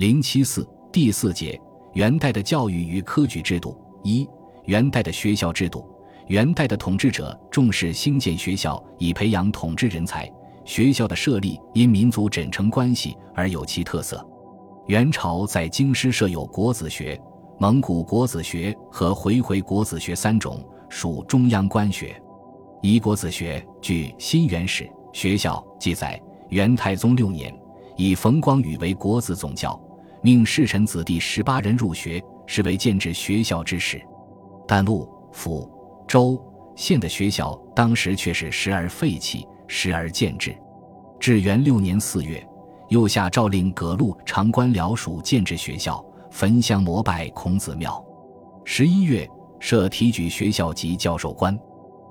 零七四第四节元代的教育与科举制度一元代的学校制度元代的统治者重视兴建学校以培养统治人才，学校的设立因民族枕城关系而有其特色。元朝在京师设有国子学、蒙古国子学和回回国子学三种，属中央官学。一国子学据《新元史》学校记载，元太宗六年，以冯光宇为国子总教，命侍臣子弟十八人入学，是为建制学校之始。但陆府。州县的学校当时却是时而废弃，时而建制。至元六年四月，又下诏令各路长官僚属建制学校，焚香膜拜孔子庙。十一月，设提举学校及教授官。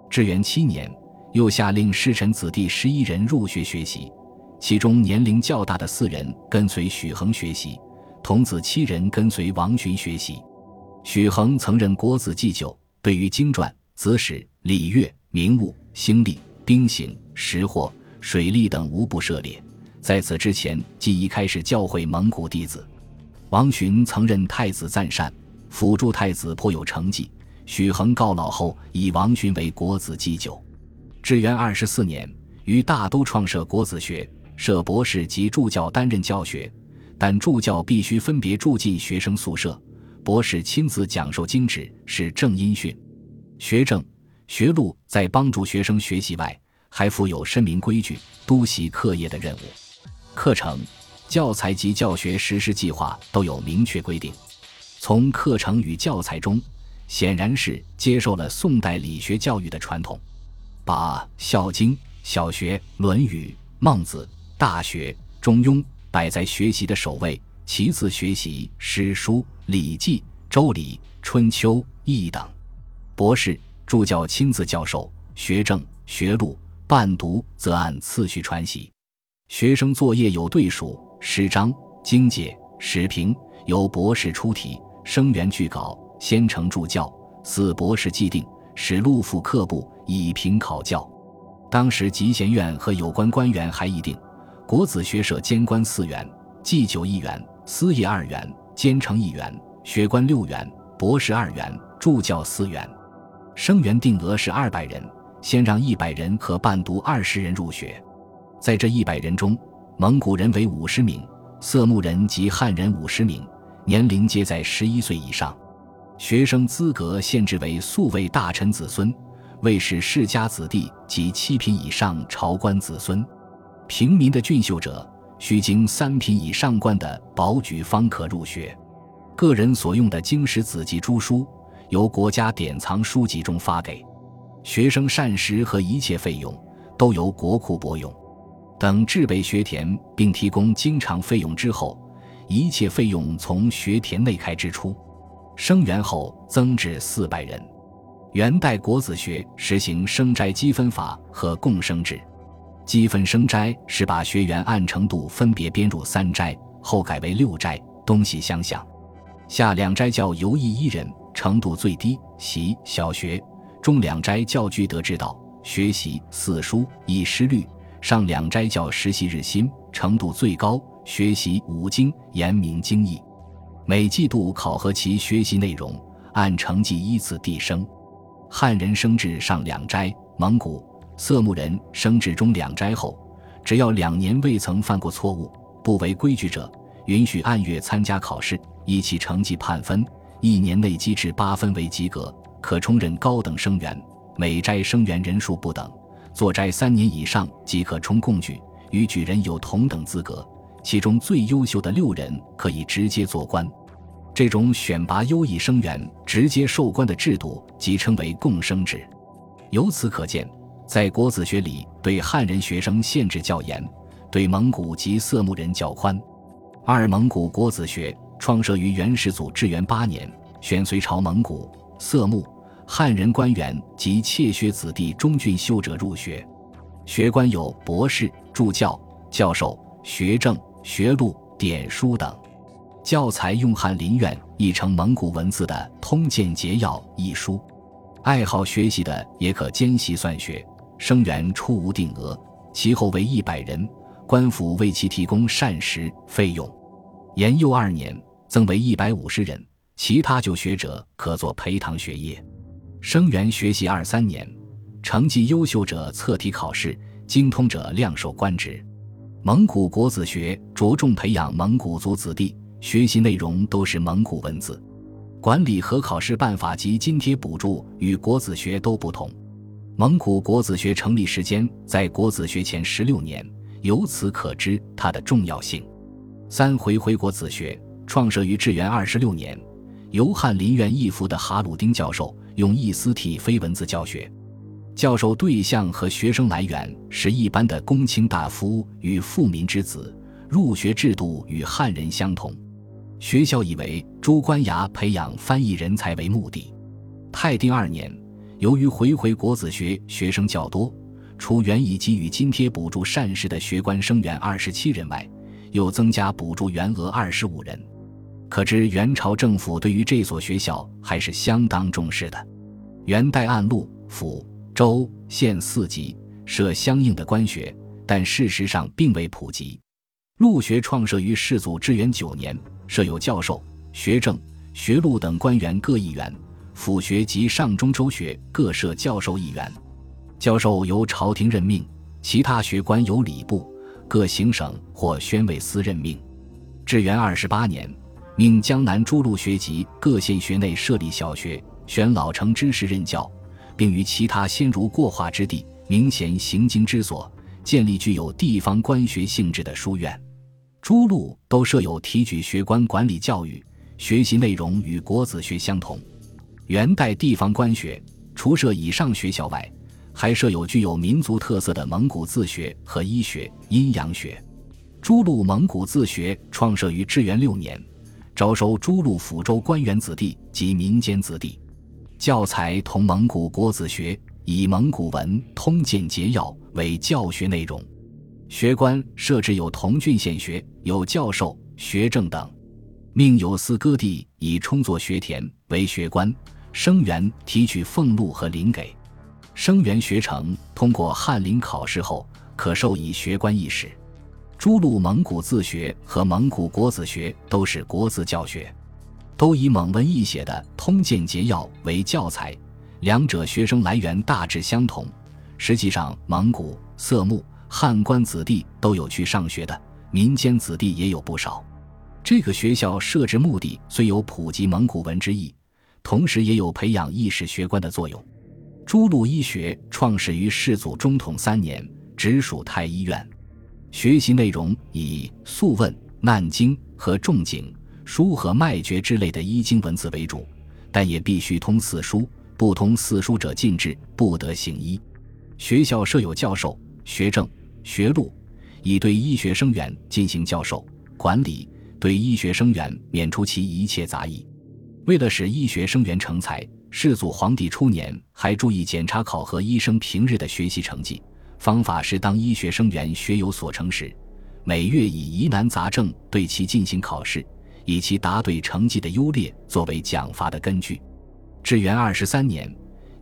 至元七年，又下令侍臣子弟十一人入学学习，其中年龄较大的四人跟随许衡学习，童子七人跟随王洵学习。许衡曾任国子祭酒，对于经传。子史、礼乐、名物、星历、兵刑、识货、水利等无不涉猎。在此之前，即已开始教诲蒙古弟子。王洵曾任太子赞善，辅助太子颇有成绩。许衡告老后，以王洵为国子祭酒。至元二十四年，于大都创设国子学，设博士及助教担任教学，但助教必须分别住进学生宿舍，博士亲自讲授经旨，是正音训。学政、学录在帮助学生学习外，还附有申明规矩、督习课业的任务。课程、教材及教学实施计划都有明确规定。从课程与教材中，显然是接受了宋代理学教育的传统，把《孝经》、小学、《论语》、《孟子》、《大学》、《中庸》摆在学习的首位，其次学习诗书、礼记、周礼、春秋、易等。博士助教亲自教授学政学录，伴读则按次序传习。学生作业有对数、诗章、经解、史评，由博士出题，生源具稿，先成助教，四博士既定，使录附课部，以评考教。当时集贤院和有关官员还议定，国子学社监官四员，祭酒一员，司业二员，监丞一员，学官六员，博士二员，助教四员。生源定额是二百人，先让一百人和伴读二十人入学。在这一百人中，蒙古人为五十名，色目人及汉人五十名，年龄皆在十一岁以上。学生资格限制为素位大臣子孙、卫士世家子弟及七品以上朝官子孙。平民的俊秀者，需经三品以上官的保举方可入学。个人所用的经史子集诸书。由国家典藏书籍中发给学生膳食和一切费用都由国库拨用，等制备学田并提供经常费用之后，一切费用从学田内开支出。生源后增至四百人。元代国子学实行生斋积分法和共生制，积分生斋是把学员按程度分别编入三斋，后改为六斋，东西相向。下两斋教游艺一人。程度最低，习小学；中两斋教居德之道，学习四书以诗律；上两斋教实习日新，程度最高，学习五经言明经义。每季度考核其学习内容，按成绩依次递升。汉人升至上两斋，蒙古色目人升至中两斋后，只要两年未曾犯过错误，不违规矩者，允许按月参加考试，依其成绩判分。一年内积至八分为及格，可充任高等生员。每斋生员人数不等，坐斋三年以上即可充贡举，与举人有同等资格。其中最优秀的六人可以直接做官。这种选拔优异生员直接授官的制度，即称为共生制。由此可见，在国子学里，对汉人学生限制较严，对蒙古及色目人较宽。二蒙古国子学。创设于元世祖至元八年，选隋朝蒙古、色目、汉人官员及妾学子弟中俊秀者入学，学官有博士、助教、教授、学政、学录、典书等。教材用翰林院译成蒙古文字的《通鉴节要》一书。爱好学习的也可兼习算学。生源初无定额，其后为一百人，官府为其提供膳食费用。延佑二年，增为一百五十人，其他就学者可做陪堂学业。生源学习二三年，成绩优秀者测题考试，精通者量授官职。蒙古国子学着重培养蒙古族子弟，学习内容都是蒙古文字。管理和考试办法及津贴补助与国子学都不同。蒙古国子学成立时间在国子学前十六年，由此可知它的重要性。三回回国子学创设于至元二十六年，由翰林院义夫的哈鲁丁教授用意思体非文字教学。教授对象和学生来源是一般的公卿大夫与富民之子，入学制度与汉人相同。学校以为诸官衙培养翻译人才为目的。泰定二年，由于回回国子学学生较多，除原已给予津贴补助善事的学官生员二十七人外，又增加补助员额二十五人。可知元朝政府对于这所学校还是相当重视的。元代按路府。州县四级设相应的官学，但事实上并未普及。陆学创设于世祖至元九年，设有教授、学政、学录等官员各一员；府学及上中州学各设教授一员。教授由朝廷任命，其他学官由礼部、各行省或宣慰司任命。至元二十八年，命江南诸路学籍各县学内设立小学，选老成之士任教。并于其他先儒过化之地、明贤行经之所，建立具有地方官学性质的书院。诸路都设有提举学官管理教育，学习内容与国子学相同。元代地方官学除设以上学校外，还设有具有民族特色的蒙古自学和医学、阴阳学。诸路蒙古自学创设于至元六年，招收诸路抚州官员子弟及民间子弟。教材同蒙古国子学，以蒙古文通鉴节要为教学内容。学官设置有同郡县学，有教授、学政等。命有司割地以充作学田为学官，生员提取俸禄和领给。生员学成，通过翰林考试后，可授以学官一职。诸路蒙古自学和蒙古国子学都是国字教学。都以蒙文译写的《通鉴节要》为教材，两者学生来源大致相同。实际上，蒙古、色目、汉官子弟都有去上学的，民间子弟也有不少。这个学校设置目的虽有普及蒙古文之意，同时也有培养意识学官的作用。诸路医学创始于世祖中统三年，直属太医院，学习内容以《素问》《难经》和《仲景》。书和脉诀之类的医经文字为主，但也必须通四书，不通四书者禁制，不得行医。学校设有教授、学政、学录，以对医学生员进行教授管理，对医学生员免除其一切杂役。为了使医学生员成才，世祖皇帝初年还注意检查考核医生平日的学习成绩。方法是，当医学生员学有所成时，每月以疑难杂症对其进行考试。以其答对成绩的优劣作为奖罚的根据。至元二十三年，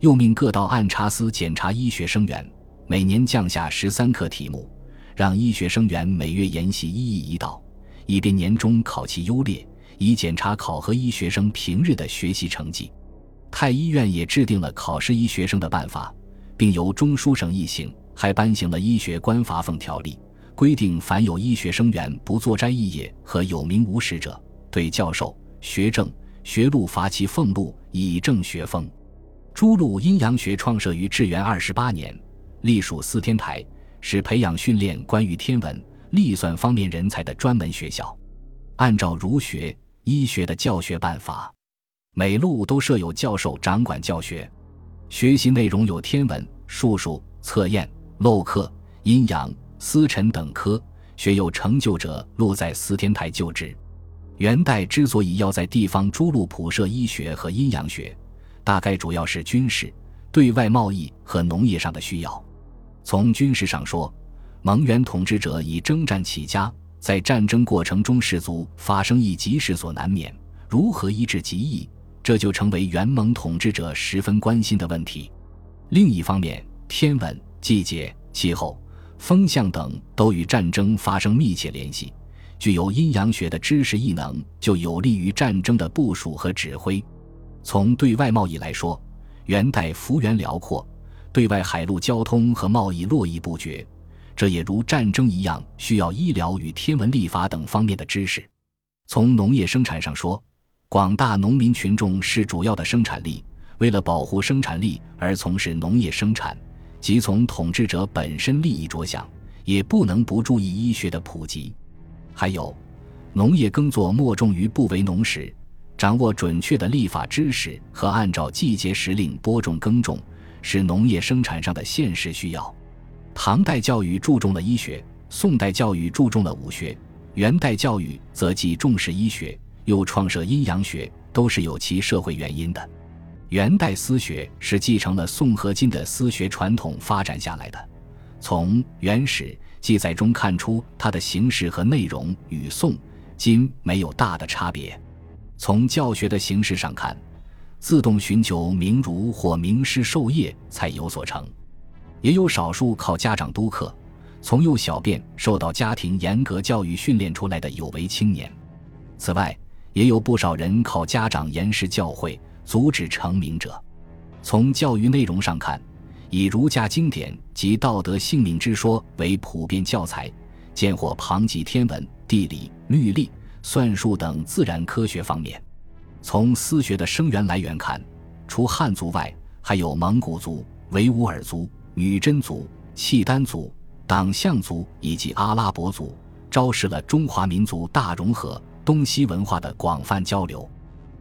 又命各道按察司检查医学生员，每年降下十三课题目，让医学生员每月研习一议一道，以便年终考其优劣，以检查考核医学生平日的学习成绩。太医院也制定了考试医学生的办法，并由中书省议行，还颁行了医学官罚俸条例，规定凡有医学生员不作斋义业和有名无实者。对教授、学政、学录罚其俸禄，以正学风。诸路阴阳学创设于至元二十八年，隶属司天台，是培养训练关于天文、历算方面人才的专门学校。按照儒学、医学的教学办法，每路都设有教授掌管教学，学习内容有天文、术数、测验、漏课、阴阳、司辰等科。学有成就者，录在司天台就职。元代之所以要在地方诸路普设医学和阴阳学，大概主要是军事、对外贸易和农业上的需要。从军事上说，蒙元统治者以征战起家，在战争过程中士卒发生一急事所难免，如何医治疾疫，这就成为元蒙统治者十分关心的问题。另一方面，天文、季节、气候、风向等都与战争发生密切联系。具有阴阳学的知识异能，就有利于战争的部署和指挥。从对外贸易来说，元代幅员辽阔，对外海陆交通和贸易络绎不绝，这也如战争一样，需要医疗与天文历法等方面的知识。从农业生产上说，广大农民群众是主要的生产力，为了保护生产力而从事农业生产，即从统治者本身利益着想，也不能不注意医学的普及。还有，农业耕作莫重于不为农时。掌握准确的立法知识和按照季节时令播种耕种，是农业生产上的现实需要。唐代教育注重了医学，宋代教育注重了武学，元代教育则既重视医学，又创设阴阳学，都是有其社会原因的。元代私学是继承了宋和金的私学传统发展下来的，从《元史》记载中看出，它的形式和内容与宋、金没有大的差别。从教学的形式上看，自动寻求名儒或名师授业才有所成，也有少数靠家长督课，从幼小便受到家庭严格教育训练出来的有为青年。此外，也有不少人靠家长严师教诲，阻止成名者。从教育内容上看，以儒家经典及道德性命之说为普遍教材，见或旁及天文、地理、律历。算术等自然科学方面，从私学的生源来源看，除汉族外，还有蒙古族、维吾尔族、女真族、契丹族、党项族以及阿拉伯族，昭示了中华民族大融合、东西文化的广泛交流。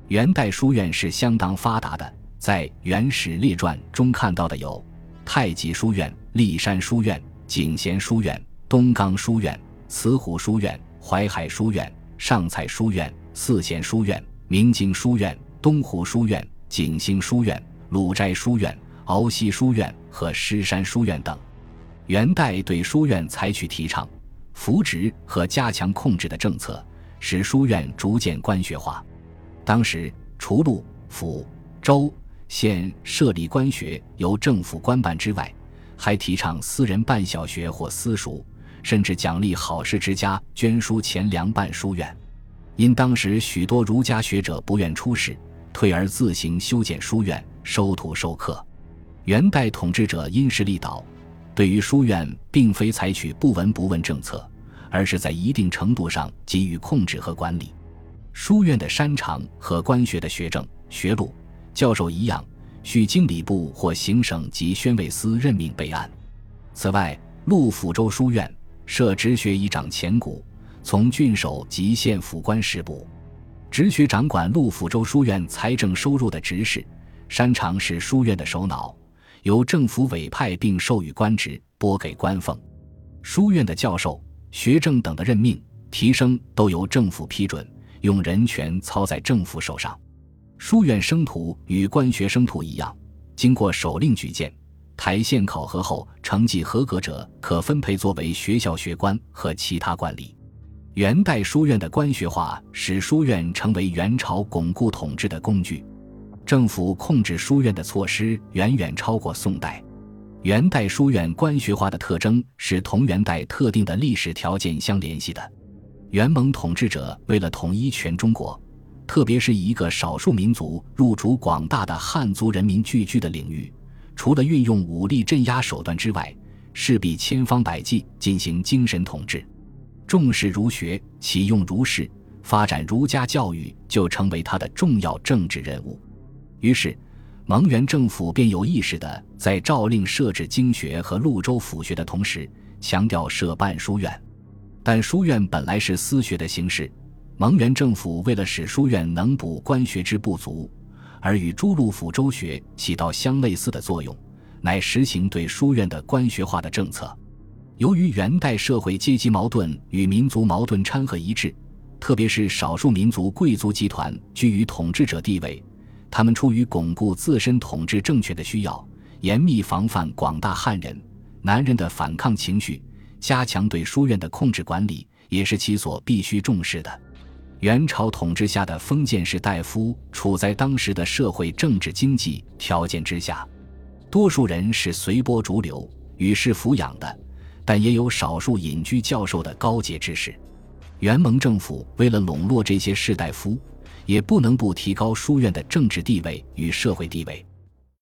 元代书院是相当发达的，在《元史列传》中看到的有太极书院、骊山书院、景贤书院、东冈书院、慈湖书院、淮海书院。上蔡书院、四贤书院、明经书院、东湖书院、景兴书院、鲁斋书院、鳌溪书院和狮山书院等，元代对书院采取提倡、扶植和加强控制的政策，使书院逐渐官学化。当时，除路、府、州、县设立官学由政府官办之外，还提倡私人办小学或私塾。甚至奖励好事之家捐书钱粮办书院，因当时许多儒家学者不愿出仕，退而自行修建书院，收徒授课。元代统治者因势利导，对于书院并非采取不闻不问政策，而是在一定程度上给予控制和管理。书院的山长和官学的学政、学录、教授一样，需经礼部或行省及宣慰司任命备案。此外，陆府州书院。设直学以掌钱谷，从郡守及县府官事部。直学掌管陆府州书院财政收入的执事，山长是书院的首脑，由政府委派并授予官职，拨给官俸。书院的教授、学政等的任命、提升都由政府批准，用人权操在政府手上。书院生徒与官学生徒一样，经过首令举荐。台县考核后成绩合格者，可分配作为学校学官和其他官吏。元代书院的官学化，使书院成为元朝巩固统治的工具。政府控制书院的措施远远超过宋代。元代书院官学化的特征是同元代特定的历史条件相联系的。元蒙统治者为了统一全中国，特别是以一个少数民族入主广大的汉族人民聚居的领域。除了运用武力镇压手段之外，势必千方百计进行精神统治，重视儒学，启用儒士，发展儒家教育，就成为他的重要政治任务。于是，蒙元政府便有意识地在诏令设置经学和潞州府学的同时，强调设办书院。但书院本来是私学的形式，蒙元政府为了使书院能补官学之不足。而与诸路府州学起到相类似的作用，乃实行对书院的官学化的政策。由于元代社会阶级矛盾与民族矛盾掺和一致，特别是少数民族贵族集团居于统治者地位，他们出于巩固自身统治政权的需要，严密防范广大汉人、男人的反抗情绪，加强对书院的控制管理，也是其所必须重视的。元朝统治下的封建士大夫处在当时的社会、政治、经济条件之下，多数人是随波逐流、与世抚养的，但也有少数隐居教授的高洁之士。元蒙政府为了笼络这些士大夫，也不能不提高书院的政治地位与社会地位。